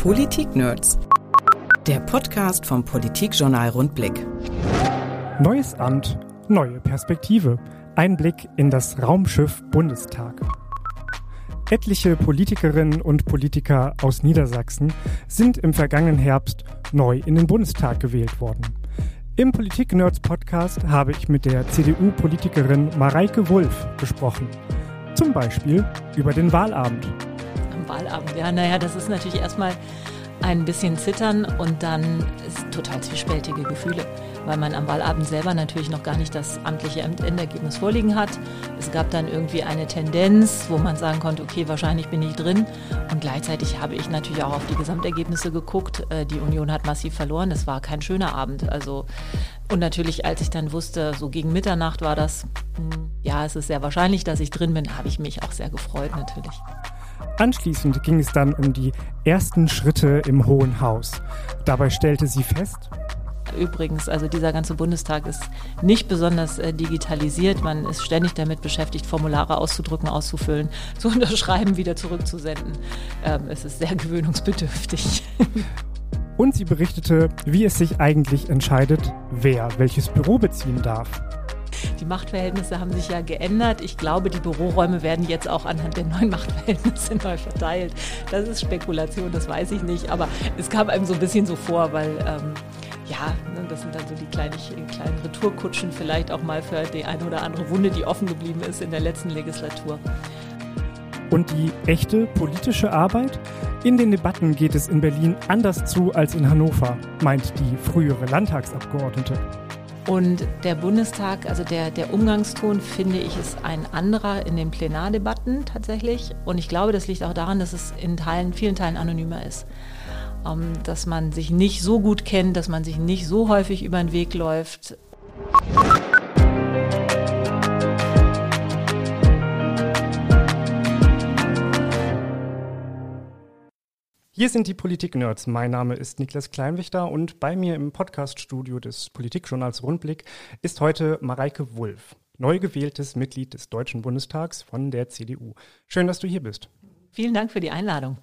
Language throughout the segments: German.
Politik-Nerds. Der Podcast vom Politikjournal Rundblick. Neues Amt, neue Perspektive. Ein Blick in das Raumschiff Bundestag. Etliche Politikerinnen und Politiker aus Niedersachsen sind im vergangenen Herbst neu in den Bundestag gewählt worden. Im Politik-Nerds-Podcast habe ich mit der CDU-Politikerin Mareike Wulff gesprochen. Zum Beispiel über den Wahlabend. Am Wahlabend, ja, naja, das ist natürlich erstmal ein bisschen zittern und dann total zwiespältige Gefühle, weil man am Wahlabend selber natürlich noch gar nicht das amtliche Endergebnis vorliegen hat. Es gab dann irgendwie eine Tendenz, wo man sagen konnte, okay, wahrscheinlich bin ich drin. Und gleichzeitig habe ich natürlich auch auf die Gesamtergebnisse geguckt. Äh, die Union hat massiv verloren. Es war kein schöner Abend. Also und natürlich, als ich dann wusste, so gegen Mitternacht war das, hm, ja, es ist sehr wahrscheinlich, dass ich drin bin, habe ich mich auch sehr gefreut natürlich. Anschließend ging es dann um die ersten Schritte im Hohen Haus. Dabei stellte sie fest, Übrigens, also dieser ganze Bundestag ist nicht besonders äh, digitalisiert. Man ist ständig damit beschäftigt, Formulare auszudrücken, auszufüllen, zu unterschreiben, wieder zurückzusenden. Ähm, es ist sehr gewöhnungsbedürftig. Und sie berichtete, wie es sich eigentlich entscheidet, wer welches Büro beziehen darf. Die Machtverhältnisse haben sich ja geändert. Ich glaube, die Büroräume werden jetzt auch anhand der neuen Machtverhältnisse neu verteilt. Das ist Spekulation, das weiß ich nicht. Aber es kam einem so ein bisschen so vor, weil ähm, ja, ne, das sind dann so die kleinen, kleinen Retourkutschen vielleicht auch mal für die eine oder andere Wunde, die offen geblieben ist in der letzten Legislatur. Und die echte politische Arbeit? In den Debatten geht es in Berlin anders zu als in Hannover, meint die frühere Landtagsabgeordnete. Und der Bundestag, also der, der Umgangston, finde ich, ist ein anderer in den Plenardebatten tatsächlich. Und ich glaube, das liegt auch daran, dass es in Teilen, vielen Teilen anonymer ist. Ähm, dass man sich nicht so gut kennt, dass man sich nicht so häufig über den Weg läuft. Hier sind die Politik-Nerds. Mein Name ist Niklas Kleinwichter und bei mir im Podcaststudio des Politikjournals Rundblick ist heute Mareike Wulff, neu gewähltes Mitglied des Deutschen Bundestags von der CDU. Schön, dass du hier bist. Vielen Dank für die Einladung.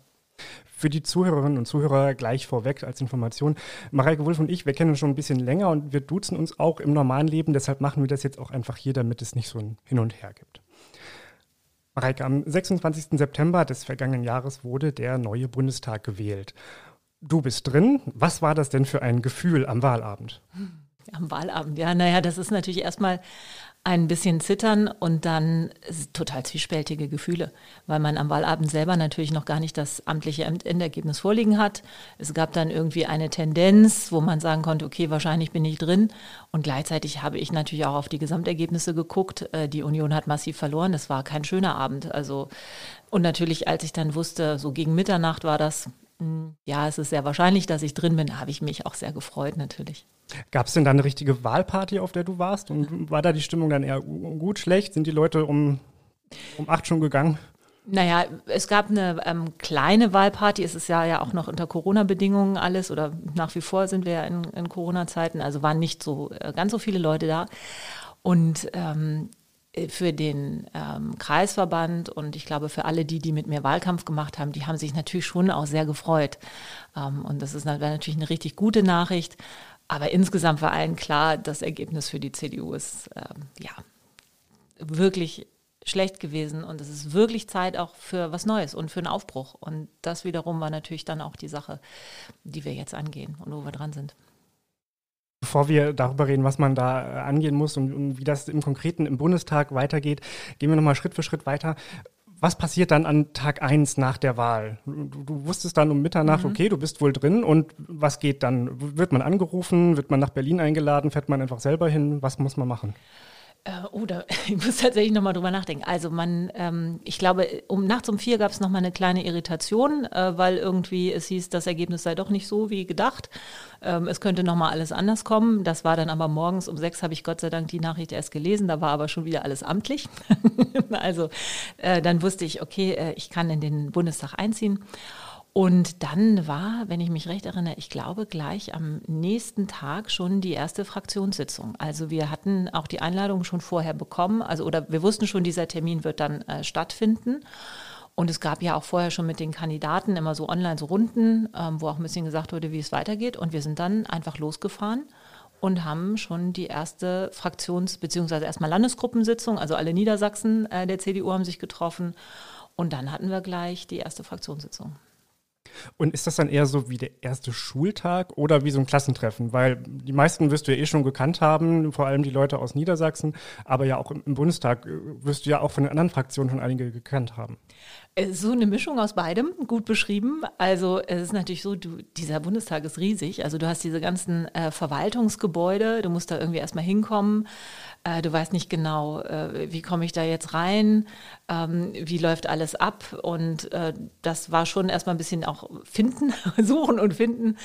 Für die Zuhörerinnen und Zuhörer gleich vorweg als Information. Mareike Wulff und ich, wir kennen uns schon ein bisschen länger und wir duzen uns auch im normalen Leben. Deshalb machen wir das jetzt auch einfach hier, damit es nicht so ein Hin und Her gibt. Mareike, am 26. September des vergangenen Jahres wurde der neue Bundestag gewählt. Du bist drin. Was war das denn für ein Gefühl am Wahlabend? Am Wahlabend, ja, naja, das ist natürlich erstmal ein bisschen zittern und dann total zwiespältige Gefühle, weil man am Wahlabend selber natürlich noch gar nicht das amtliche Endergebnis vorliegen hat. Es gab dann irgendwie eine Tendenz, wo man sagen konnte, okay, wahrscheinlich bin ich drin. Und gleichzeitig habe ich natürlich auch auf die Gesamtergebnisse geguckt. Äh, die Union hat massiv verloren. Das war kein schöner Abend. Also, und natürlich, als ich dann wusste, so gegen Mitternacht war das, hm, ja, es ist sehr wahrscheinlich, dass ich drin bin, habe ich mich auch sehr gefreut natürlich. Gab es denn da eine richtige Wahlparty, auf der du warst? Und war da die Stimmung dann eher gut, schlecht? Sind die Leute um, um acht schon gegangen? Naja, es gab eine ähm, kleine Wahlparty. Es ist ja, ja auch noch unter Corona-Bedingungen alles oder nach wie vor sind wir ja in, in Corona-Zeiten. Also waren nicht so äh, ganz so viele Leute da. Und ähm, für den ähm, Kreisverband und ich glaube für alle die, die mit mir Wahlkampf gemacht haben, die haben sich natürlich schon auch sehr gefreut. Ähm, und das ist natürlich eine richtig gute Nachricht. Aber insgesamt war allen klar, das Ergebnis für die CDU ist ähm, ja wirklich schlecht gewesen und es ist wirklich Zeit auch für was Neues und für einen Aufbruch. Und das wiederum war natürlich dann auch die Sache, die wir jetzt angehen und wo wir dran sind. Bevor wir darüber reden, was man da angehen muss und, und wie das im Konkreten im Bundestag weitergeht, gehen wir nochmal Schritt für Schritt weiter was passiert dann an Tag 1 nach der Wahl? Du, du wusstest dann um Mitternacht, mhm. okay, du bist wohl drin und was geht dann? Wird man angerufen? Wird man nach Berlin eingeladen? Fährt man einfach selber hin? Was muss man machen? Äh, oh, da, ich muss tatsächlich nochmal drüber nachdenken. Also man, ähm, ich glaube, um nachts um vier gab es nochmal eine kleine Irritation, äh, weil irgendwie es hieß, das Ergebnis sei doch nicht so wie gedacht. Ähm, es könnte nochmal alles anders kommen. Das war dann aber morgens um sechs habe ich Gott sei Dank die Nachricht erst gelesen. Da war aber schon wieder alles amtlich. also äh, dann wusste ich, okay, äh, ich kann in den Bundestag einziehen. Und dann war, wenn ich mich recht erinnere, ich glaube gleich am nächsten Tag schon die erste Fraktionssitzung. Also wir hatten auch die Einladung schon vorher bekommen, also oder wir wussten schon, dieser Termin wird dann äh, stattfinden. Und es gab ja auch vorher schon mit den Kandidaten immer so online so Runden, ähm, wo auch ein bisschen gesagt wurde, wie es weitergeht. Und wir sind dann einfach losgefahren und haben schon die erste Fraktions- bzw. erstmal Landesgruppensitzung, also alle Niedersachsen äh, der CDU haben sich getroffen. Und dann hatten wir gleich die erste Fraktionssitzung. Und ist das dann eher so wie der erste Schultag oder wie so ein Klassentreffen? Weil die meisten wirst du ja eh schon gekannt haben, vor allem die Leute aus Niedersachsen, aber ja auch im Bundestag äh, wirst du ja auch von den anderen Fraktionen schon einige gekannt haben. Ist so eine Mischung aus beidem, gut beschrieben. Also es ist natürlich so, du, dieser Bundestag ist riesig. Also du hast diese ganzen äh, Verwaltungsgebäude, du musst da irgendwie erstmal hinkommen. Äh, du weißt nicht genau, äh, wie komme ich da jetzt rein, ähm, wie läuft alles ab. Und äh, das war schon erstmal ein bisschen auch finden, suchen und finden.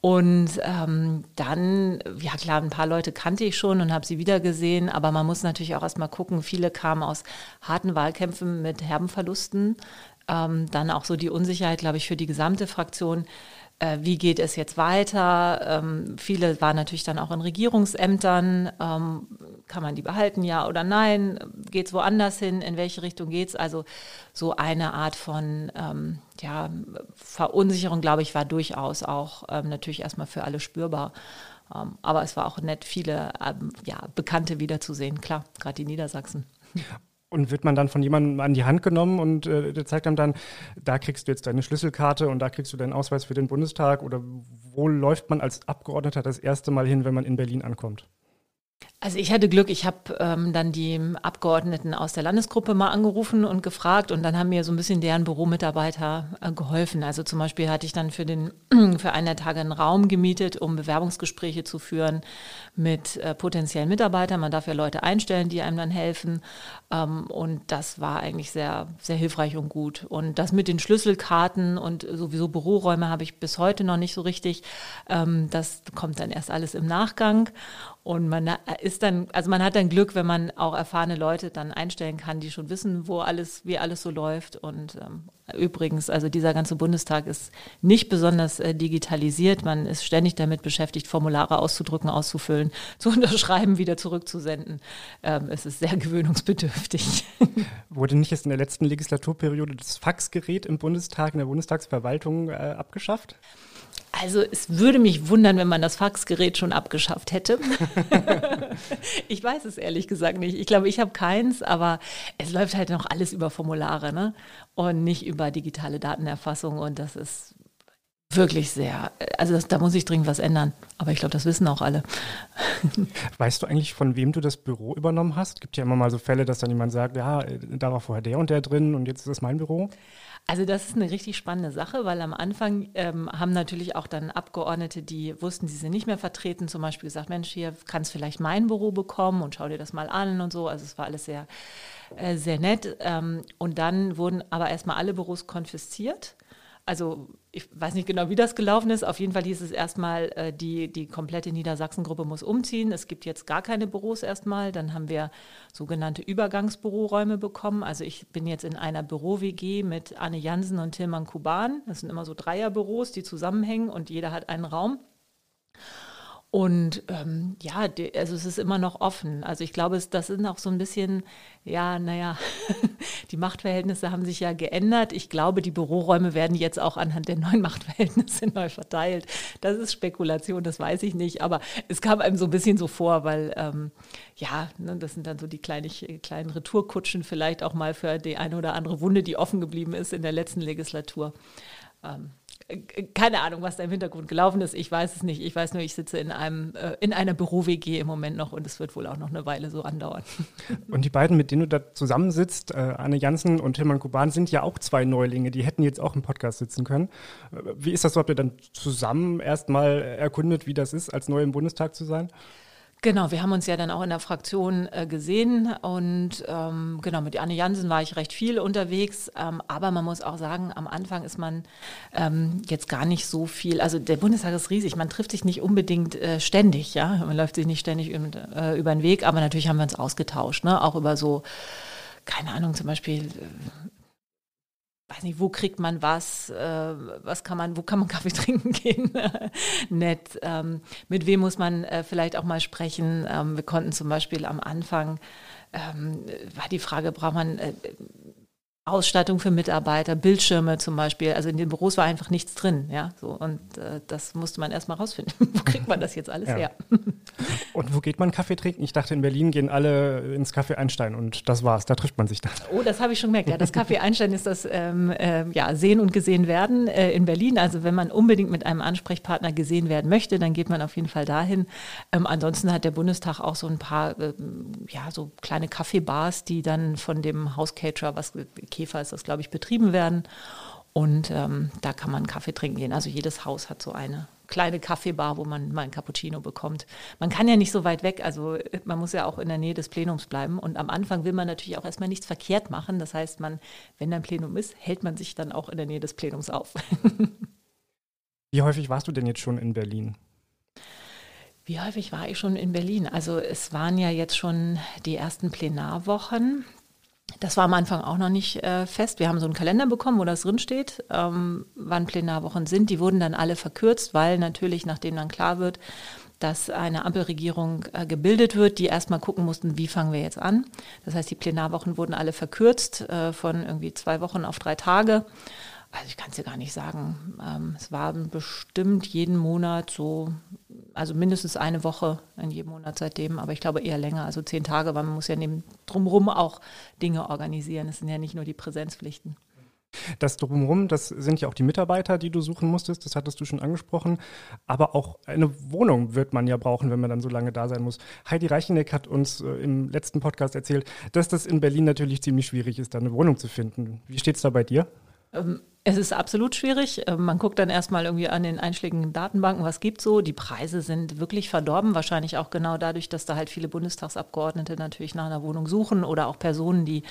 Und ähm, dann, ja klar, ein paar Leute kannte ich schon und habe sie wiedergesehen, aber man muss natürlich auch erstmal gucken, viele kamen aus harten Wahlkämpfen mit herben Verlusten. Ähm, dann auch so die Unsicherheit, glaube ich, für die gesamte Fraktion äh, wie geht es jetzt weiter. Ähm, viele waren natürlich dann auch in Regierungsämtern. Ähm, kann man die behalten, ja oder nein? Geht es woanders hin? In welche Richtung geht es? Also so eine Art von ähm, ja, Verunsicherung, glaube ich, war durchaus auch ähm, natürlich erstmal für alle spürbar. Ähm, aber es war auch nett, viele ähm, ja, Bekannte wiederzusehen, klar, gerade die Niedersachsen. Und wird man dann von jemandem an die Hand genommen und äh, der zeigt einem dann, da kriegst du jetzt deine Schlüsselkarte und da kriegst du deinen Ausweis für den Bundestag? Oder wo läuft man als Abgeordneter das erste Mal hin, wenn man in Berlin ankommt? Also ich hatte Glück, ich habe ähm, dann die Abgeordneten aus der Landesgruppe mal angerufen und gefragt und dann haben mir so ein bisschen deren Büromitarbeiter äh, geholfen. Also zum Beispiel hatte ich dann für, den, für einen der Tage einen Raum gemietet, um Bewerbungsgespräche zu führen mit äh, potenziellen Mitarbeitern. Man darf ja Leute einstellen, die einem dann helfen. Ähm, und das war eigentlich sehr, sehr hilfreich und gut. Und das mit den Schlüsselkarten und sowieso Büroräume habe ich bis heute noch nicht so richtig. Ähm, das kommt dann erst alles im Nachgang. Und man ist dann, also man hat dann Glück, wenn man auch erfahrene Leute dann einstellen kann, die schon wissen, wo alles, wie alles so läuft. Und ähm, übrigens, also dieser ganze Bundestag ist nicht besonders äh, digitalisiert. Man ist ständig damit beschäftigt, Formulare auszudrücken, auszufüllen, zu unterschreiben, wieder zurückzusenden. Ähm, es ist sehr gewöhnungsbedürftig. Wurde nicht jetzt in der letzten Legislaturperiode das Faxgerät im Bundestag, in der Bundestagsverwaltung äh, abgeschafft? Also es würde mich wundern, wenn man das Faxgerät schon abgeschafft hätte. ich weiß es ehrlich gesagt nicht. Ich glaube, ich habe keins, aber es läuft halt noch alles über Formulare ne? und nicht über digitale Datenerfassung. Und das ist wirklich sehr, also das, da muss ich dringend was ändern. Aber ich glaube, das wissen auch alle. Weißt du eigentlich, von wem du das Büro übernommen hast? Es gibt ja immer mal so Fälle, dass dann jemand sagt, ja, da war vorher der und der drin und jetzt ist es mein Büro. Also das ist eine richtig spannende Sache, weil am Anfang ähm, haben natürlich auch dann Abgeordnete, die wussten, sie sind nicht mehr vertreten, zum Beispiel gesagt, Mensch, hier kannst vielleicht mein Büro bekommen und schau dir das mal an und so. Also es war alles sehr, äh, sehr nett. Ähm, und dann wurden aber erstmal alle Büros konfisziert also ich weiß nicht genau, wie das gelaufen ist. Auf jeden Fall hieß es erstmal, äh, die, die komplette Niedersachsengruppe muss umziehen. Es gibt jetzt gar keine Büros erstmal. Dann haben wir sogenannte Übergangsbüroräume bekommen. Also ich bin jetzt in einer Büro-WG mit Anne Jansen und Tilman Kuban. Das sind immer so Dreierbüros, die zusammenhängen und jeder hat einen Raum. Und ähm, ja, also es ist immer noch offen. Also ich glaube, es, das sind auch so ein bisschen, ja, naja, die Machtverhältnisse haben sich ja geändert. Ich glaube, die Büroräume werden jetzt auch anhand der neuen Machtverhältnisse neu verteilt. Das ist Spekulation, das weiß ich nicht. Aber es kam einem so ein bisschen so vor, weil ähm, ja, ne, das sind dann so die kleinen, kleinen Retourkutschen vielleicht auch mal für die eine oder andere Wunde, die offen geblieben ist in der letzten Legislatur. Ähm, keine Ahnung, was da im Hintergrund gelaufen ist. Ich weiß es nicht. Ich weiß nur, ich sitze in einem äh, in einer Büro-WG im Moment noch und es wird wohl auch noch eine Weile so andauern. Und die beiden, mit denen du da zusammensitzt, äh, Anne Janssen und Tilman Kuban, sind ja auch zwei Neulinge. Die hätten jetzt auch im Podcast sitzen können. Äh, wie ist das so? Habt ihr dann zusammen erstmal erkundet, wie das ist, als neu im Bundestag zu sein? Genau, wir haben uns ja dann auch in der Fraktion äh, gesehen und ähm, genau, mit Anne Jansen war ich recht viel unterwegs, ähm, aber man muss auch sagen, am Anfang ist man ähm, jetzt gar nicht so viel, also der Bundestag ist riesig, man trifft sich nicht unbedingt äh, ständig, ja, man läuft sich nicht ständig über, äh, über den Weg, aber natürlich haben wir uns ausgetauscht, ne? auch über so, keine Ahnung, zum Beispiel weiß nicht, wo kriegt man was, äh, was kann man, wo kann man Kaffee trinken gehen, nett, ähm, mit wem muss man äh, vielleicht auch mal sprechen. Ähm, wir konnten zum Beispiel am Anfang, ähm, war die Frage, braucht man, äh, Ausstattung für Mitarbeiter, Bildschirme zum Beispiel. Also in den Büros war einfach nichts drin, ja. So, und äh, das musste man erstmal rausfinden. wo kriegt man das jetzt alles ja. her? und wo geht man Kaffee trinken? Ich dachte, in Berlin gehen alle ins Café Einstein und das war's. Da trifft man sich dann. Oh, das habe ich schon gemerkt. Ja, das Café Einstein ist das ähm, äh, ja, Sehen und Gesehen werden äh, in Berlin. Also wenn man unbedingt mit einem Ansprechpartner gesehen werden möchte, dann geht man auf jeden Fall dahin. Ähm, ansonsten hat der Bundestag auch so ein paar, ähm, ja, so kleine Kaffeebars, die dann von dem Hauscaterer, was Käfer ist das, glaube ich, betrieben werden. Und ähm, da kann man Kaffee trinken gehen. Also jedes Haus hat so eine kleine Kaffeebar, wo man mal ein Cappuccino bekommt. Man kann ja nicht so weit weg, also man muss ja auch in der Nähe des Plenums bleiben. Und am Anfang will man natürlich auch erstmal nichts verkehrt machen. Das heißt, man, wenn ein Plenum ist, hält man sich dann auch in der Nähe des Plenums auf. Wie häufig warst du denn jetzt schon in Berlin? Wie häufig war ich schon in Berlin? Also es waren ja jetzt schon die ersten Plenarwochen. Das war am Anfang auch noch nicht äh, fest. Wir haben so einen Kalender bekommen, wo das drinsteht, ähm, wann Plenarwochen sind. Die wurden dann alle verkürzt, weil natürlich, nachdem dann klar wird, dass eine Ampelregierung äh, gebildet wird, die erstmal gucken mussten, wie fangen wir jetzt an. Das heißt, die Plenarwochen wurden alle verkürzt äh, von irgendwie zwei Wochen auf drei Tage. Also ich kann es dir gar nicht sagen. Ähm, es waren bestimmt jeden Monat so also mindestens eine Woche in jedem Monat seitdem, aber ich glaube eher länger, also zehn Tage, weil man muss ja neben drumherum auch Dinge organisieren. Es sind ja nicht nur die Präsenzpflichten. Das drumherum, das sind ja auch die Mitarbeiter, die du suchen musstest, das hattest du schon angesprochen. Aber auch eine Wohnung wird man ja brauchen, wenn man dann so lange da sein muss. Heidi Reicheneck hat uns äh, im letzten Podcast erzählt, dass das in Berlin natürlich ziemlich schwierig ist, da eine Wohnung zu finden. Wie steht es da bei dir? Ähm, es ist absolut schwierig. Ähm, man guckt dann erstmal irgendwie an den einschlägigen Datenbanken, was gibt so. Die Preise sind wirklich verdorben, wahrscheinlich auch genau dadurch, dass da halt viele Bundestagsabgeordnete natürlich nach einer Wohnung suchen oder auch Personen, die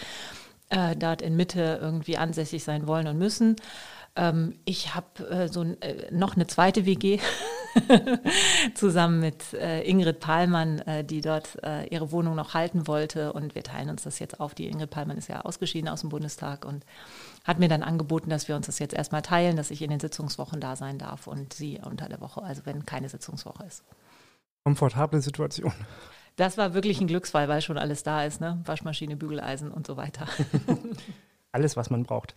äh, dort in Mitte irgendwie ansässig sein wollen und müssen. Ähm, ich habe äh, so äh, noch eine zweite WG zusammen mit äh, Ingrid Pahlmann, äh, die dort äh, ihre Wohnung noch halten wollte. Und wir teilen uns das jetzt auf. Die Ingrid Pahlmann ist ja ausgeschieden aus dem Bundestag und hat mir dann angeboten, dass wir uns das jetzt erstmal teilen, dass ich in den Sitzungswochen da sein darf und sie unter der Woche, also wenn keine Sitzungswoche ist. Komfortable Situation. Das war wirklich ein Glücksfall, weil schon alles da ist, ne? Waschmaschine, Bügeleisen und so weiter. alles, was man braucht.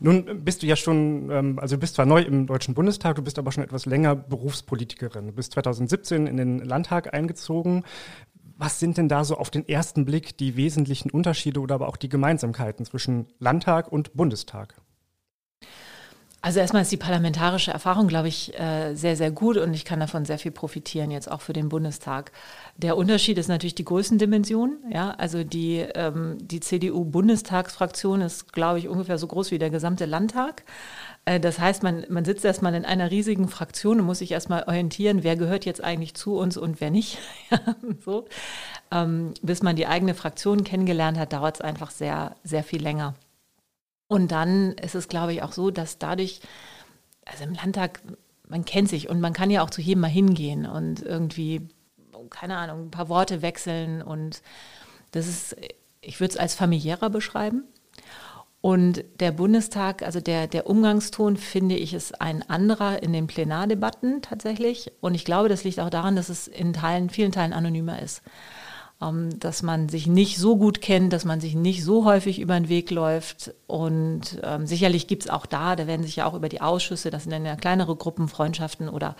Nun bist du ja schon, ähm, also du bist zwar neu im Deutschen Bundestag, du bist aber schon etwas länger Berufspolitikerin. Du bist 2017 in den Landtag eingezogen. Was sind denn da so auf den ersten Blick die wesentlichen Unterschiede oder aber auch die Gemeinsamkeiten zwischen Landtag und Bundestag? Also erstmal ist die parlamentarische Erfahrung, glaube ich, äh, sehr, sehr gut und ich kann davon sehr viel profitieren, jetzt auch für den Bundestag. Der Unterschied ist natürlich die Größendimension. Ja? Also die, ähm, die CDU-Bundestagsfraktion ist, glaube ich, ungefähr so groß wie der gesamte Landtag. Äh, das heißt, man, man sitzt erstmal in einer riesigen Fraktion und muss sich erstmal orientieren, wer gehört jetzt eigentlich zu uns und wer nicht. so. Ähm, bis man die eigene Fraktion kennengelernt hat, dauert es einfach sehr, sehr viel länger. Und dann ist es, glaube ich, auch so, dass dadurch, also im Landtag, man kennt sich und man kann ja auch zu jedem mal hingehen und irgendwie, keine Ahnung, ein paar Worte wechseln und das ist, ich würde es als familiärer beschreiben. Und der Bundestag, also der, der Umgangston, finde ich, ist ein anderer in den Plenardebatten tatsächlich. Und ich glaube, das liegt auch daran, dass es in Teilen, vielen Teilen anonymer ist. Ähm, dass man sich nicht so gut kennt, dass man sich nicht so häufig über den Weg läuft. Und ähm, sicherlich gibt es auch da, da werden sich ja auch über die Ausschüsse, das sind dann ja kleinere Gruppen, Freundschaften oder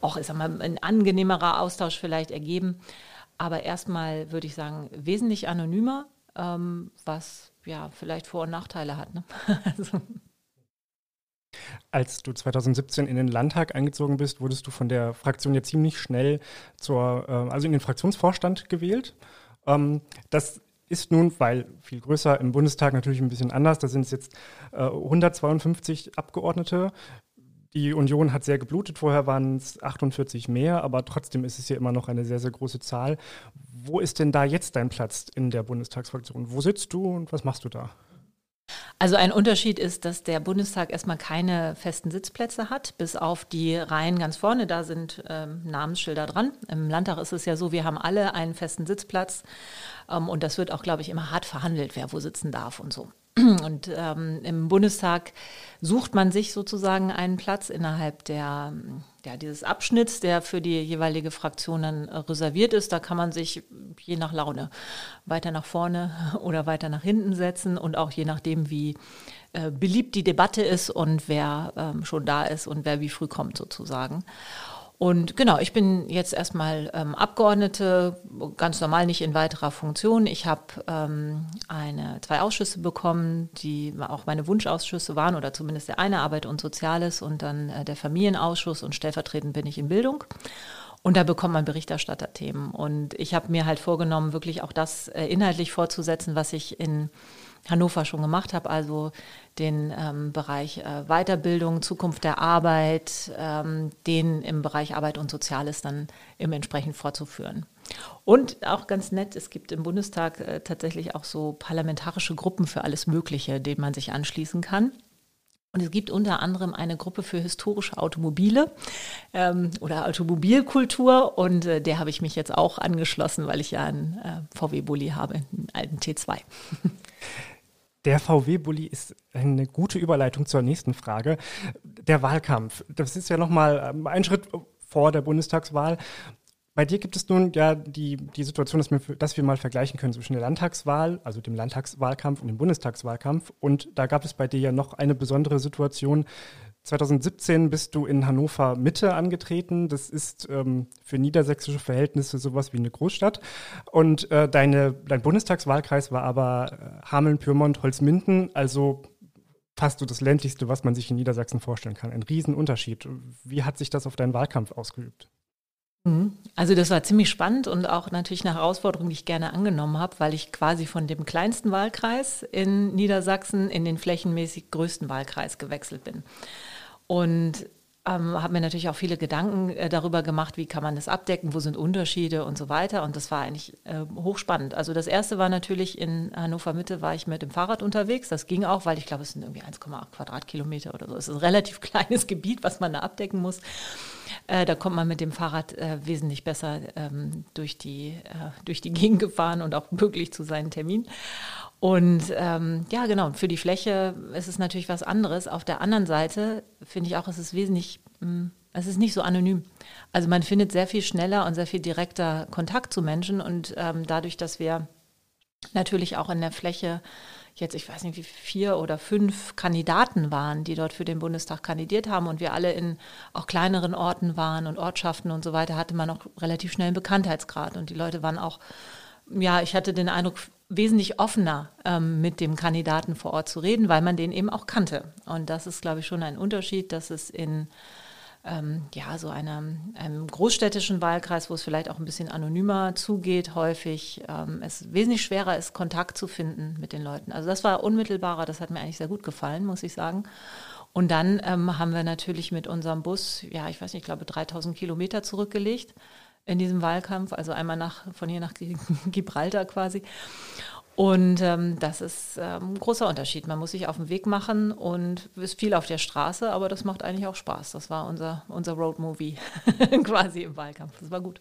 auch, ich sag mal, ein angenehmerer Austausch vielleicht ergeben. Aber erstmal würde ich sagen, wesentlich anonymer, ähm, was ja, vielleicht Vor- und Nachteile hat. Ne? also. Als du 2017 in den Landtag eingezogen bist, wurdest du von der Fraktion ja ziemlich schnell zur, äh, also in den Fraktionsvorstand gewählt. Ähm, das ist nun, weil viel größer im Bundestag natürlich ein bisschen anders, da sind es jetzt äh, 152 Abgeordnete. Die Union hat sehr geblutet, vorher waren es 48 mehr, aber trotzdem ist es hier immer noch eine sehr, sehr große Zahl. Wo ist denn da jetzt dein Platz in der Bundestagsfraktion? Wo sitzt du und was machst du da? Also ein Unterschied ist, dass der Bundestag erstmal keine festen Sitzplätze hat, bis auf die Reihen ganz vorne, da sind ähm, Namensschilder dran. Im Landtag ist es ja so, wir haben alle einen festen Sitzplatz ähm, und das wird auch, glaube ich, immer hart verhandelt, wer wo sitzen darf und so. Und ähm, im Bundestag sucht man sich sozusagen einen Platz innerhalb der, ja, dieses Abschnitts, der für die jeweilige Fraktion dann reserviert ist. Da kann man sich je nach Laune weiter nach vorne oder weiter nach hinten setzen und auch je nachdem, wie äh, beliebt die Debatte ist und wer ähm, schon da ist und wer wie früh kommt sozusagen. Und genau, ich bin jetzt erstmal ähm, Abgeordnete, ganz normal nicht in weiterer Funktion. Ich habe ähm, eine, zwei Ausschüsse bekommen, die auch meine Wunschausschüsse waren, oder zumindest der eine Arbeit und Soziales und dann äh, der Familienausschuss und stellvertretend bin ich in Bildung. Und da bekommt man Berichterstatterthemen. Und ich habe mir halt vorgenommen, wirklich auch das äh, inhaltlich fortzusetzen, was ich in Hannover schon gemacht habe, also den ähm, Bereich äh, Weiterbildung, Zukunft der Arbeit, ähm, den im Bereich Arbeit und Soziales dann im entsprechend fortzuführen. Und auch ganz nett, es gibt im Bundestag äh, tatsächlich auch so parlamentarische Gruppen für alles Mögliche, denen man sich anschließen kann. Und es gibt unter anderem eine Gruppe für historische Automobile ähm, oder Automobilkultur und äh, der habe ich mich jetzt auch angeschlossen, weil ich ja einen äh, VW-Bully habe, einen alten T2. Der VW-Bully ist eine gute Überleitung zur nächsten Frage. Der Wahlkampf. Das ist ja nochmal ähm, ein Schritt vor der Bundestagswahl. Bei dir gibt es nun ja die, die Situation, dass wir, dass wir mal vergleichen können zwischen der Landtagswahl, also dem Landtagswahlkampf und dem Bundestagswahlkampf. Und da gab es bei dir ja noch eine besondere Situation. 2017 bist du in Hannover Mitte angetreten. Das ist ähm, für niedersächsische Verhältnisse sowas wie eine Großstadt. Und äh, deine, dein Bundestagswahlkreis war aber äh, Hameln, Pyrmont, Holzminden, also fast so das ländlichste, was man sich in Niedersachsen vorstellen kann. Ein Riesenunterschied. Wie hat sich das auf deinen Wahlkampf ausgeübt? Mhm. Also das war ziemlich spannend und auch natürlich eine Herausforderung, die ich gerne angenommen habe, weil ich quasi von dem kleinsten Wahlkreis in Niedersachsen in den flächenmäßig größten Wahlkreis gewechselt bin. Und ähm, habe mir natürlich auch viele Gedanken äh, darüber gemacht, wie kann man das abdecken, wo sind Unterschiede und so weiter. Und das war eigentlich äh, hochspannend. Also das erste war natürlich in Hannover Mitte war ich mit dem Fahrrad unterwegs. Das ging auch, weil ich glaube, es sind irgendwie 1,8 Quadratkilometer oder so. Es ist ein relativ kleines Gebiet, was man da abdecken muss. Äh, da kommt man mit dem Fahrrad äh, wesentlich besser ähm, durch, die, äh, durch die Gegend gefahren und auch wirklich zu seinen Terminen. Und ähm, ja, genau, für die Fläche ist es natürlich was anderes. Auf der anderen Seite finde ich auch, es ist wesentlich, mh, hm, es ist nicht so anonym. Also man findet sehr viel schneller und sehr viel direkter Kontakt zu Menschen und ähm, dadurch, dass wir natürlich auch in der Fläche jetzt, ich weiß nicht, wie vier oder fünf Kandidaten waren, die dort für den Bundestag kandidiert haben und wir alle in auch kleineren Orten waren und Ortschaften und so weiter, hatte man auch relativ schnell einen Bekanntheitsgrad und die Leute waren auch, ja, ich hatte den Eindruck, wesentlich offener ähm, mit dem Kandidaten vor Ort zu reden, weil man den eben auch kannte. Und das ist, glaube ich, schon ein Unterschied, dass es in ähm, ja, so einem, einem, großstädtischen Wahlkreis, wo es vielleicht auch ein bisschen anonymer zugeht, häufig ähm, es wesentlich schwerer ist, Kontakt zu finden mit den Leuten. Also das war unmittelbarer, das hat mir eigentlich sehr gut gefallen, muss ich sagen. Und dann ähm, haben wir natürlich mit unserem Bus, ja, ich weiß nicht, ich glaube 3000 Kilometer zurückgelegt in diesem Wahlkampf, also einmal nach, von hier nach Gibraltar quasi. Und ähm, das ist ähm, ein großer Unterschied. Man muss sich auf den Weg machen und ist viel auf der Straße, aber das macht eigentlich auch Spaß. Das war unser, unser Roadmovie quasi im Wahlkampf. Das war gut.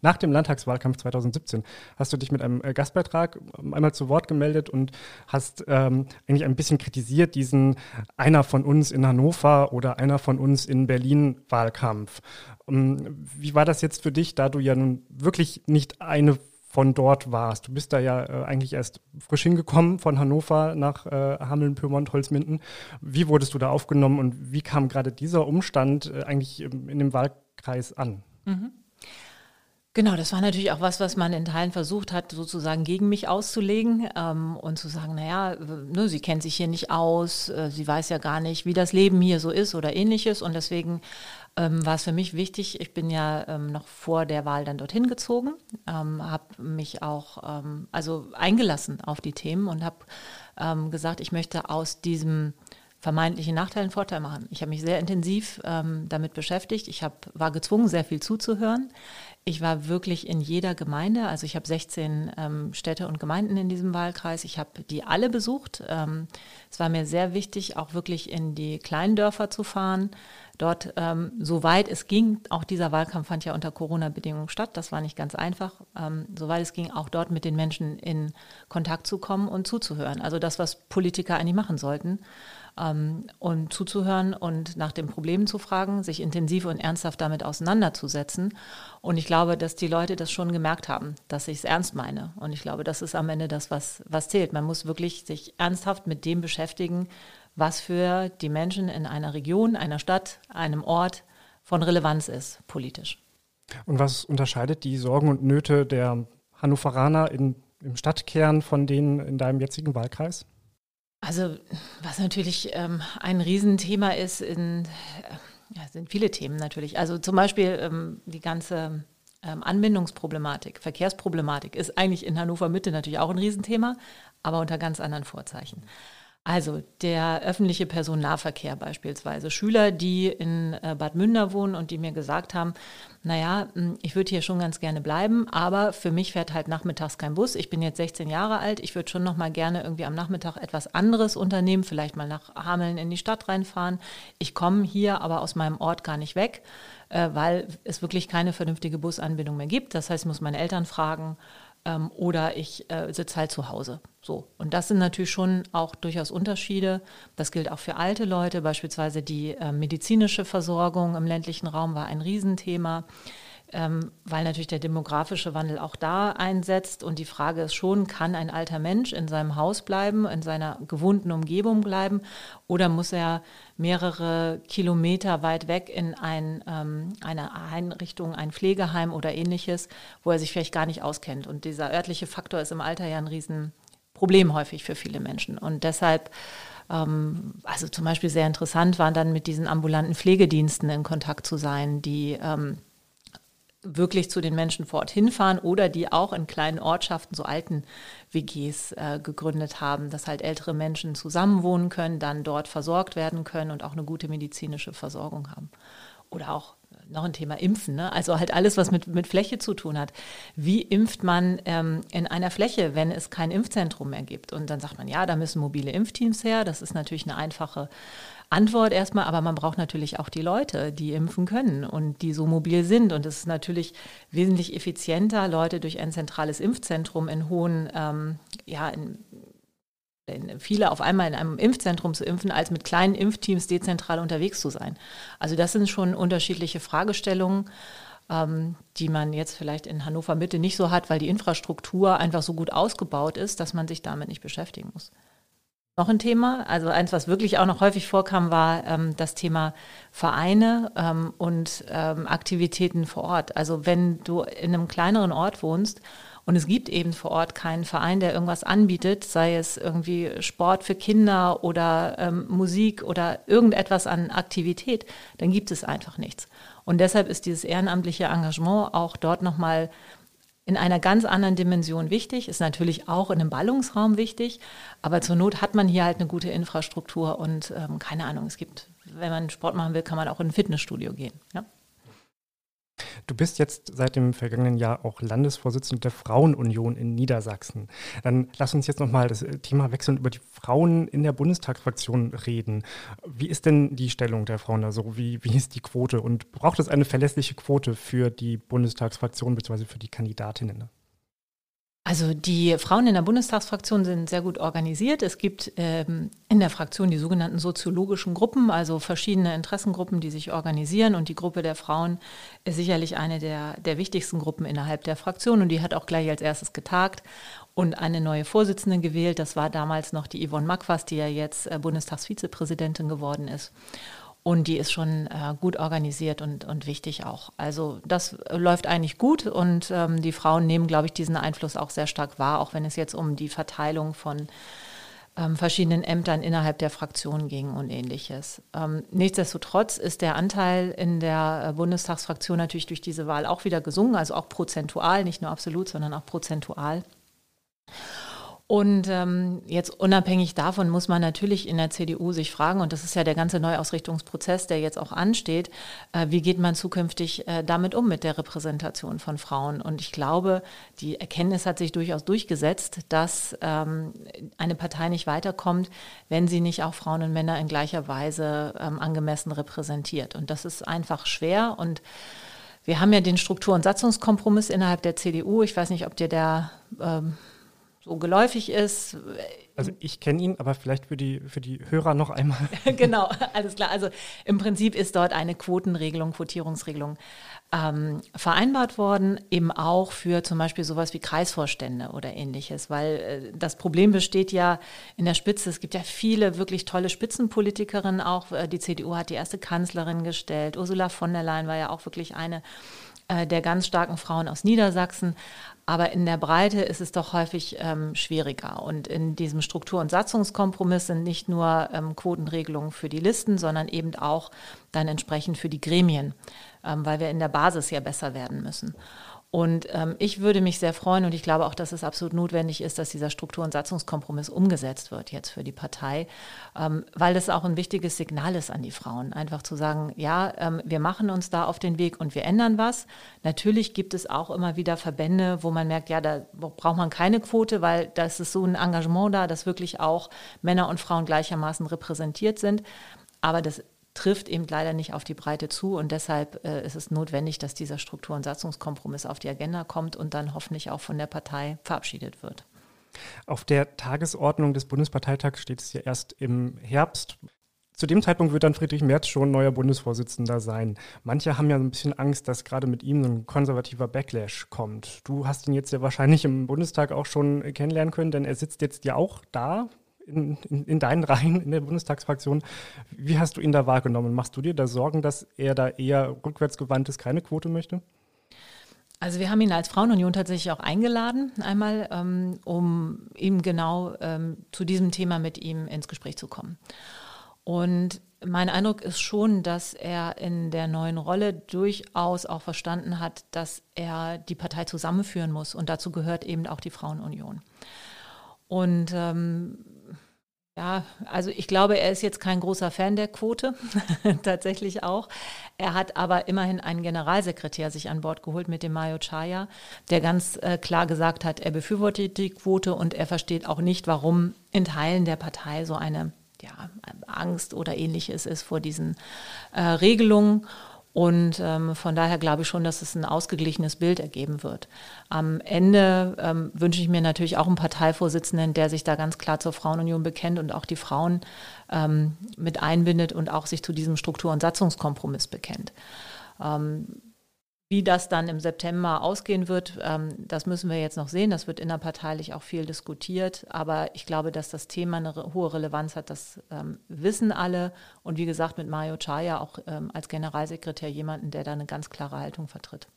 Nach dem Landtagswahlkampf 2017 hast du dich mit einem äh, Gastbeitrag ähm, einmal zu Wort gemeldet und hast ähm, eigentlich ein bisschen kritisiert diesen einer von uns in Hannover oder einer von uns in Berlin Wahlkampf. Ähm, wie war das jetzt für dich, da du ja nun wirklich nicht eine von dort warst? Du bist da ja äh, eigentlich erst frisch hingekommen von Hannover nach äh, Hameln, Pyrmont, Holzminden. Wie wurdest du da aufgenommen und wie kam gerade dieser Umstand äh, eigentlich in dem Wahlkreis an? Mhm. Genau, das war natürlich auch was, was man in Teilen versucht hat, sozusagen gegen mich auszulegen ähm, und zu sagen, naja, ne, sie kennt sich hier nicht aus, äh, sie weiß ja gar nicht, wie das Leben hier so ist oder ähnliches. Und deswegen ähm, war es für mich wichtig, ich bin ja ähm, noch vor der Wahl dann dorthin gezogen, ähm, habe mich auch ähm, also eingelassen auf die Themen und habe ähm, gesagt, ich möchte aus diesem vermeintlichen Nachteil einen Vorteil machen. Ich habe mich sehr intensiv ähm, damit beschäftigt. Ich hab, war gezwungen, sehr viel zuzuhören. Ich war wirklich in jeder Gemeinde, also ich habe 16 ähm, Städte und Gemeinden in diesem Wahlkreis. Ich habe die alle besucht. Ähm, es war mir sehr wichtig, auch wirklich in die kleinen Dörfer zu fahren. Dort, ähm, soweit es ging, auch dieser Wahlkampf fand ja unter Corona-Bedingungen statt. Das war nicht ganz einfach. Ähm, soweit es ging, auch dort mit den Menschen in Kontakt zu kommen und zuzuhören. Also das, was Politiker eigentlich machen sollten ähm, und zuzuhören und nach den Problemen zu fragen, sich intensiv und ernsthaft damit auseinanderzusetzen. Und ich glaube, dass die Leute das schon gemerkt haben, dass ich es ernst meine. Und ich glaube, das ist am Ende das, was, was zählt. Man muss wirklich sich ernsthaft mit dem beschäftigen, was für die Menschen in einer Region, einer Stadt, einem Ort von Relevanz ist, politisch. Und was unterscheidet die Sorgen und Nöte der Hannoveraner in, im Stadtkern von denen in deinem jetzigen Wahlkreis? Also was natürlich ähm, ein Riesenthema ist, in, äh, sind viele Themen natürlich. Also zum Beispiel ähm, die ganze ähm, Anbindungsproblematik, Verkehrsproblematik ist eigentlich in Hannover Mitte natürlich auch ein Riesenthema, aber unter ganz anderen Vorzeichen. Also der öffentliche Personennahverkehr beispielsweise. Schüler, die in äh, Bad Münder wohnen und die mir gesagt haben, naja, hm, ich würde hier schon ganz gerne bleiben, aber für mich fährt halt nachmittags kein Bus. Ich bin jetzt 16 Jahre alt, ich würde schon noch mal gerne irgendwie am Nachmittag etwas anderes unternehmen, vielleicht mal nach Hameln in die Stadt reinfahren. Ich komme hier aber aus meinem Ort gar nicht weg, äh, weil es wirklich keine vernünftige Busanbindung mehr gibt. Das heißt, ich muss meine Eltern fragen, ähm, oder ich äh, sitze halt zu Hause. So. Und das sind natürlich schon auch durchaus Unterschiede. Das gilt auch für alte Leute. Beispielsweise die äh, medizinische Versorgung im ländlichen Raum war ein Riesenthema ähm, weil natürlich der demografische Wandel auch da einsetzt. Und die Frage ist schon, kann ein alter Mensch in seinem Haus bleiben, in seiner gewohnten Umgebung bleiben, oder muss er mehrere Kilometer weit weg in ein, ähm, eine Einrichtung, ein Pflegeheim oder ähnliches, wo er sich vielleicht gar nicht auskennt. Und dieser örtliche Faktor ist im Alter ja ein Riesenproblem häufig für viele Menschen. Und deshalb ähm, also zum Beispiel sehr interessant war dann mit diesen ambulanten Pflegediensten in Kontakt zu sein, die ähm, wirklich zu den Menschen vor Ort hinfahren oder die auch in kleinen Ortschaften, so alten WGs äh, gegründet haben, dass halt ältere Menschen zusammenwohnen können, dann dort versorgt werden können und auch eine gute medizinische Versorgung haben. Oder auch noch ein Thema Impfen, ne? also halt alles, was mit, mit Fläche zu tun hat. Wie impft man ähm, in einer Fläche, wenn es kein Impfzentrum mehr gibt? Und dann sagt man, ja, da müssen mobile Impfteams her. Das ist natürlich eine einfache Antwort erstmal, aber man braucht natürlich auch die Leute, die impfen können und die so mobil sind. Und es ist natürlich wesentlich effizienter, Leute durch ein zentrales Impfzentrum in hohen, ähm, ja, in, viele auf einmal in einem Impfzentrum zu impfen, als mit kleinen Impfteams dezentral unterwegs zu sein. Also das sind schon unterschiedliche Fragestellungen ähm, die man jetzt vielleicht in Hannover Mitte nicht so hat, weil die Infrastruktur einfach so gut ausgebaut ist, dass man sich damit nicht beschäftigen muss. Noch ein Thema, also eins, was wirklich auch noch häufig vorkam, war ähm, das Thema Vereine ähm, und ähm, Aktivitäten vor Ort. Also wenn du in einem kleineren Ort wohnst und es gibt eben vor Ort keinen Verein, der irgendwas anbietet, sei es irgendwie Sport für Kinder oder ähm, Musik oder irgendetwas an Aktivität, dann gibt es einfach nichts. Und deshalb ist dieses ehrenamtliche Engagement auch dort nochmal in einer ganz anderen Dimension wichtig, ist natürlich auch in einem Ballungsraum wichtig, aber zur Not hat man hier halt eine gute Infrastruktur und ähm, keine Ahnung, es gibt, wenn man Sport machen will, kann man auch in ein Fitnessstudio gehen. Ja? Du bist jetzt seit dem vergangenen Jahr auch Landesvorsitzende der Frauenunion in Niedersachsen. Dann lass uns jetzt nochmal das äh, Thema wechseln und über die Frauen in der Bundestagsfraktion reden. Wie ist denn die Stellung der Frauen da so? Wie, wie ist die Quote? Und braucht es eine verlässliche Quote für die Bundestagsfraktion bzw. für die Kandidatinnen? Also die Frauen in der Bundestagsfraktion sind sehr gut organisiert. Es gibt ähm, in der Fraktion die sogenannten soziologischen Gruppen, also verschiedene Interessengruppen, die sich organisieren. Und die Gruppe der Frauen ist sicherlich eine der, der wichtigsten Gruppen innerhalb der Fraktion. Und die hat auch gleich als erstes getagt und eine neue Vorsitzende gewählt. Das war damals noch die Yvonne Makwas, die ja jetzt äh, Bundestagsvizepräsidentin geworden ist. Und die ist schon äh, gut organisiert und, und wichtig auch. Also das läuft eigentlich gut und ähm, die Frauen nehmen, glaube ich, diesen Einfluss auch sehr stark wahr, auch wenn es jetzt um die Verteilung von ähm, verschiedenen Ämtern innerhalb der Fraktion ging und ähnliches. Ähm, nichtsdestotrotz ist der Anteil in der äh, Bundestagsfraktion natürlich durch diese Wahl auch wieder gesungen, also auch prozentual, nicht nur absolut, sondern auch prozentual. Und ähm, jetzt unabhängig davon muss man natürlich in der CDU sich fragen, und das ist ja der ganze Neuausrichtungsprozess, der jetzt auch ansteht, äh, wie geht man zukünftig äh, damit um mit der Repräsentation von Frauen? Und ich glaube, die Erkenntnis hat sich durchaus durchgesetzt, dass ähm, eine Partei nicht weiterkommt, wenn sie nicht auch Frauen und Männer in gleicher Weise ähm, angemessen repräsentiert. Und das ist einfach schwer und wir haben ja den Struktur- und Satzungskompromiss innerhalb der CDU. Ich weiß nicht, ob dir der ähm, so geläufig ist. Also ich kenne ihn, aber vielleicht für die, für die Hörer noch einmal. genau, alles klar. Also im Prinzip ist dort eine Quotenregelung, Quotierungsregelung ähm, vereinbart worden, eben auch für zum Beispiel sowas wie Kreisvorstände oder ähnliches, weil äh, das Problem besteht ja in der Spitze. Es gibt ja viele wirklich tolle Spitzenpolitikerinnen auch. Äh, die CDU hat die erste Kanzlerin gestellt. Ursula von der Leyen war ja auch wirklich eine äh, der ganz starken Frauen aus Niedersachsen. Aber in der Breite ist es doch häufig ähm, schwieriger. Und in diesem Struktur- und Satzungskompromiss sind nicht nur ähm, Quotenregelungen für die Listen, sondern eben auch dann entsprechend für die Gremien, ähm, weil wir in der Basis ja besser werden müssen. Und ähm, ich würde mich sehr freuen und ich glaube auch, dass es absolut notwendig ist, dass dieser Struktur- und Satzungskompromiss umgesetzt wird jetzt für die Partei, ähm, weil das auch ein wichtiges Signal ist an die Frauen, einfach zu sagen, ja, ähm, wir machen uns da auf den Weg und wir ändern was. Natürlich gibt es auch immer wieder Verbände, wo man merkt, ja, da braucht man keine Quote, weil da ist so ein Engagement da, dass wirklich auch Männer und Frauen gleichermaßen repräsentiert sind. Aber das trifft eben leider nicht auf die Breite zu. Und deshalb äh, ist es notwendig, dass dieser Struktur- und Satzungskompromiss auf die Agenda kommt und dann hoffentlich auch von der Partei verabschiedet wird. Auf der Tagesordnung des Bundesparteitags steht es ja erst im Herbst. Zu dem Zeitpunkt wird dann Friedrich Merz schon neuer Bundesvorsitzender sein. Manche haben ja ein bisschen Angst, dass gerade mit ihm so ein konservativer Backlash kommt. Du hast ihn jetzt ja wahrscheinlich im Bundestag auch schon kennenlernen können, denn er sitzt jetzt ja auch da in, in, in, deinen Reihen in der Bundestagsfraktion. Wie hast du ihn da wahrgenommen? Machst du dir da Sorgen, dass er da eher rückwärtsgewandt ist, keine Quote möchte? Also wir haben ihn als Frauenunion tatsächlich auch eingeladen, einmal, ähm, um ihm genau ähm, zu diesem Thema mit ihm ins Gespräch zu kommen. Und mein Eindruck ist schon, dass er in der neuen Rolle durchaus auch verstanden hat, dass er die Partei zusammenführen muss. Und dazu gehört eben auch die Frauenunion. Und ähm, ja, also ich glaube, er ist jetzt kein großer Fan der Quote, tatsächlich auch. Er hat aber immerhin einen Generalsekretär sich an Bord geholt mit dem Mayo Chaya, der ganz äh, klar gesagt hat, er befürwortet die Quote und er versteht auch nicht, warum in Teilen der Partei so eine ja, Angst oder ähnliches ist vor diesen äh, Regelungen. Und ähm, von daher glaube ich schon, dass es ein ausgeglichenes Bild ergeben wird. Am Ende ähm, wünsche ich mir natürlich auch einen Parteivorsitzenden, der sich da ganz klar zur Frauenunion bekennt und auch die Frauen ähm, mit einbindet und auch sich zu diesem Struktur- und Satzungskompromiss bekennt. Ähm, wie das dann im September ausgehen wird, ähm, das müssen wir jetzt noch sehen. Das wird innerparteilich auch viel diskutiert. Aber ich glaube, dass das Thema eine hohe Relevanz hat, das ähm, wissen alle. Und wie gesagt, mit Mario Chaya auch ähm, als Generalsekretär jemanden, der da eine ganz klare Haltung vertritt.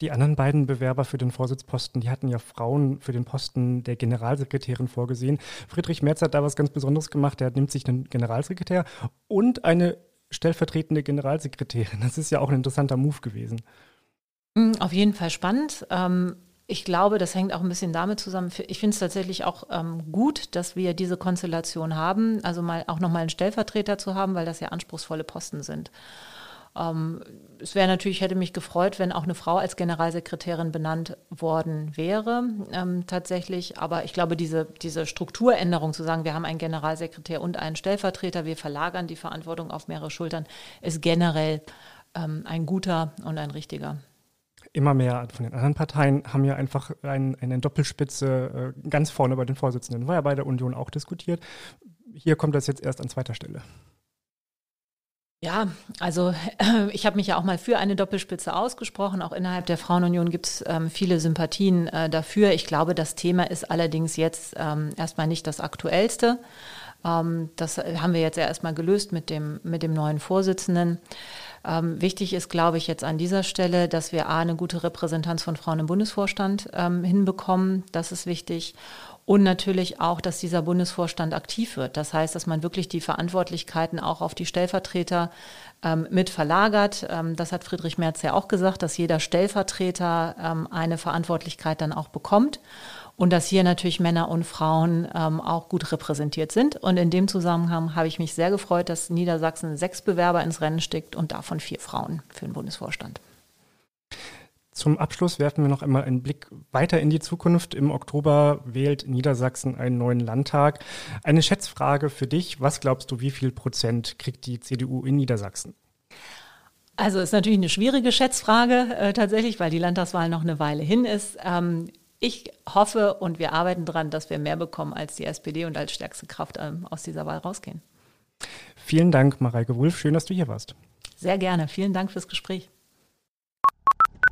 Die anderen beiden Bewerber für den Vorsitzposten, die hatten ja Frauen für den Posten der Generalsekretärin vorgesehen. Friedrich Merz hat da was ganz Besonderes gemacht. Er nimmt sich einen Generalsekretär und eine stellvertretende Generalsekretärin. Das ist ja auch ein interessanter Move gewesen. Hm, auf jeden Fall spannend. Ähm, ich glaube, das hängt auch ein bisschen damit zusammen. Ich finde es tatsächlich auch ähm, gut, dass wir diese Konstellation haben, also mal auch nochmal einen Stellvertreter zu haben, weil das ja anspruchsvolle Posten sind. Ähm, es wäre natürlich, hätte mich gefreut, wenn auch eine Frau als Generalsekretärin benannt worden wäre, ähm, tatsächlich. Aber ich glaube, diese, diese Strukturänderung zu sagen, wir haben einen Generalsekretär und einen Stellvertreter, wir verlagern die Verantwortung auf mehrere Schultern, ist generell ähm, ein guter und ein richtiger immer mehr von den anderen Parteien haben ja einfach ein, eine Doppelspitze äh, ganz vorne bei den Vorsitzenden. War ja bei der Union auch diskutiert. Hier kommt das jetzt erst an zweiter Stelle. Ja, also äh, ich habe mich ja auch mal für eine Doppelspitze ausgesprochen. Auch innerhalb der Frauenunion gibt es ähm, viele Sympathien äh, dafür. Ich glaube, das Thema ist allerdings jetzt ähm, erstmal nicht das aktuellste. Ähm, das haben wir jetzt ja erstmal gelöst mit dem, mit dem neuen Vorsitzenden. Ähm, wichtig ist, glaube ich, jetzt an dieser Stelle, dass wir A, eine gute Repräsentanz von Frauen im Bundesvorstand ähm, hinbekommen. Das ist wichtig. Und natürlich auch, dass dieser Bundesvorstand aktiv wird. Das heißt, dass man wirklich die Verantwortlichkeiten auch auf die Stellvertreter ähm, mit verlagert. Ähm, das hat Friedrich Merz ja auch gesagt, dass jeder Stellvertreter ähm, eine Verantwortlichkeit dann auch bekommt und dass hier natürlich Männer und Frauen ähm, auch gut repräsentiert sind. Und in dem Zusammenhang habe ich mich sehr gefreut, dass Niedersachsen sechs Bewerber ins Rennen steckt und davon vier Frauen für den Bundesvorstand. Zum Abschluss werfen wir noch einmal einen Blick weiter in die Zukunft. Im Oktober wählt Niedersachsen einen neuen Landtag. Eine Schätzfrage für dich. Was glaubst du, wie viel Prozent kriegt die CDU in Niedersachsen? Also ist natürlich eine schwierige Schätzfrage äh, tatsächlich, weil die Landtagswahl noch eine Weile hin ist. Ähm, ich hoffe und wir arbeiten daran, dass wir mehr bekommen als die SPD und als stärkste Kraft ähm, aus dieser Wahl rausgehen. Vielen Dank, Mareike Wulff. Schön, dass du hier warst. Sehr gerne. Vielen Dank fürs Gespräch.